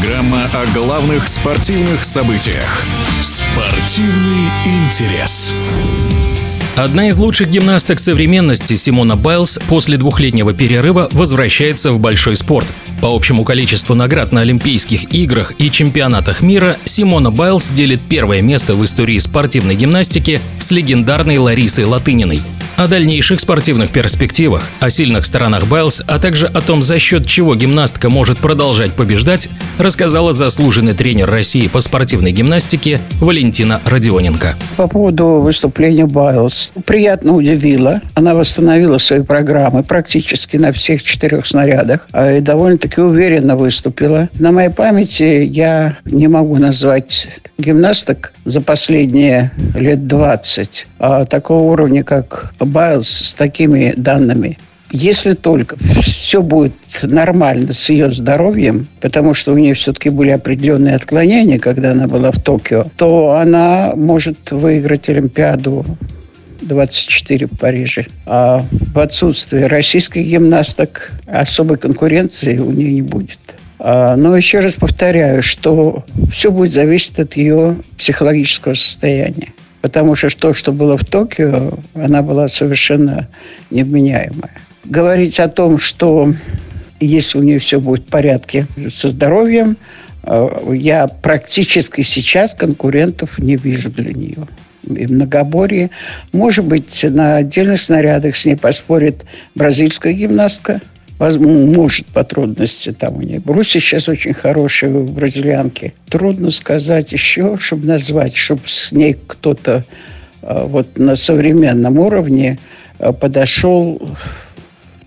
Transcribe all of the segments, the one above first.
Программа о главных спортивных событиях. Спортивный интерес. Одна из лучших гимнасток современности Симона Байлз после двухлетнего перерыва возвращается в большой спорт. По общему количеству наград на Олимпийских играх и чемпионатах мира Симона Байлз делит первое место в истории спортивной гимнастики с легендарной Ларисой Латыниной – о дальнейших спортивных перспективах, о сильных сторонах Байлз, а также о том, за счет чего гимнастка может продолжать побеждать, рассказала заслуженный тренер России по спортивной гимнастике Валентина Родионенко. По поводу выступления Байлз. Приятно удивила. Она восстановила свои программы практически на всех четырех снарядах а и довольно-таки уверенно выступила. На моей памяти я не могу назвать гимнасток за последние лет 20 а такого уровня, как Байлз с такими данными. Если только все будет нормально с ее здоровьем, потому что у нее все-таки были определенные отклонения, когда она была в Токио, то она может выиграть Олимпиаду 24 в Париже. А в отсутствии российских гимнасток особой конкуренции у нее не будет. А, но еще раз повторяю, что все будет зависеть от ее психологического состояния. Потому что то, что было в Токио, она была совершенно невменяемая. Говорить о том, что если у нее все будет в порядке со здоровьем, э, я практически сейчас конкурентов не вижу для нее. И многоборье. Может быть, на отдельных снарядах с ней поспорит бразильская гимнастка – может по трудности там у нее. Бруси сейчас очень хорошие в бразильянке. Трудно сказать еще, чтобы назвать, чтобы с ней кто-то а, вот на современном уровне а, подошел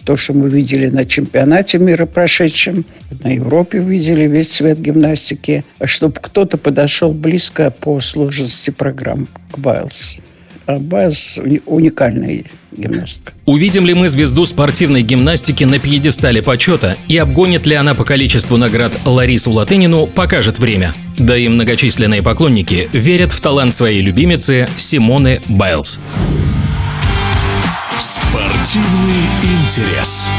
то, что мы видели на чемпионате мира прошедшем, на Европе видели весь цвет гимнастики, чтобы кто-то подошел близко по сложности программ к Байлз. Аббас уникальная гимнастка. Увидим ли мы звезду спортивной гимнастики на пьедестале почета и обгонит ли она по количеству наград Ларису Латынину, покажет время. Да и многочисленные поклонники верят в талант своей любимицы Симоны Байлз. Спортивный интерес.